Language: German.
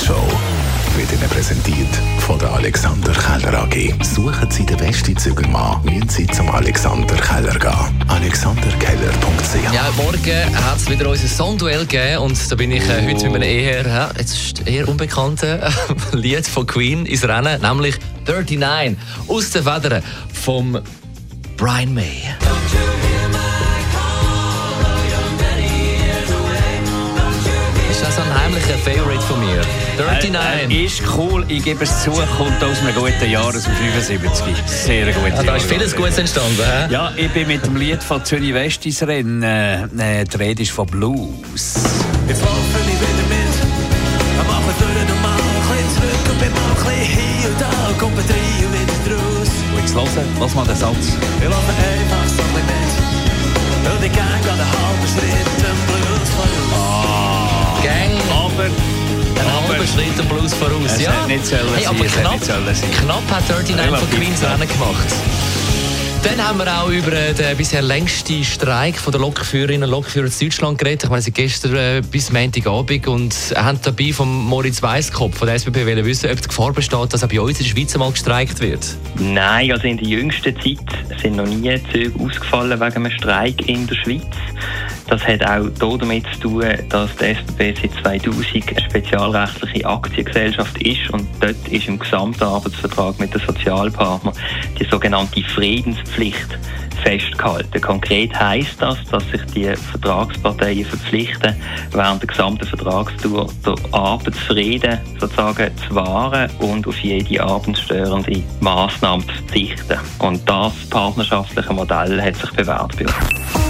Morgenshow wird Ihnen präsentiert von der Alexander Keller AG. Suchen Sie den besten Zügelmann, müssen Sie zum Alexander Keller gehen. AlexanderKeller.ch Ja, morgen hat es wieder unser Songduell gegeben und da bin ich äh, heute mit einem eher, ja, jetzt eher unbekannten Lied von Queen ins Rennen, nämlich 39 aus den Federn vom Brian May. Ist das ein Favorite von mir? 39. Äh, ist cool, ich gebe es zu, kommt aus einem guten Jahr, aus dem 75. Sehr gut. Ja, da ist vieles Gutes entstanden. He? Ja, ich bin mit dem Lied von Zürich West ins Rennen. Äh, die Rede ist von Blues. Jetzt laufe ich wieder mit. Wir machen durch normal, ein bisschen zurück und bin mal ein bisschen hier und da. Kommt ein Trio wieder raus. Und jetzt hören, lass mal den Satz. Wir laufen einfach so ein bisschen mit. Am Blues voraus. Es ja. nicht sollen hey, aber knapp, nicht sollen knapp hat 39 von Queens. Rennen gemacht. Dann haben wir auch über äh, den bisher längsten Streik von der Lokführerinnen und Lokführer in Deutschland geredet. Ich meine, sie gestern äh, bis Montagabend und haben dabei von Moritz Weisskopf von der SBB wollen wissen, ob die Gefahr besteht, dass auch bei uns in der Schweiz mal gestreikt wird. Nein, also in der jüngsten Zeit sind noch nie Züge ausgefallen wegen einem Streik in der Schweiz. Das hat auch damit zu tun, dass die SBB seit 2000 eine spezialrechtliche Aktiengesellschaft ist und dort ist im gesamten Arbeitsvertrag mit den Sozialpartnern die sogenannte Friedenspflicht festgehalten. Konkret heißt das, dass sich die Vertragsparteien verpflichten, während der gesamten Vertragstour den Arbeitsfrieden sozusagen zu wahren und auf jede abendstörende Maßnahme zu verzichten. Und das partnerschaftliche Modell hat sich bewährt bei uns.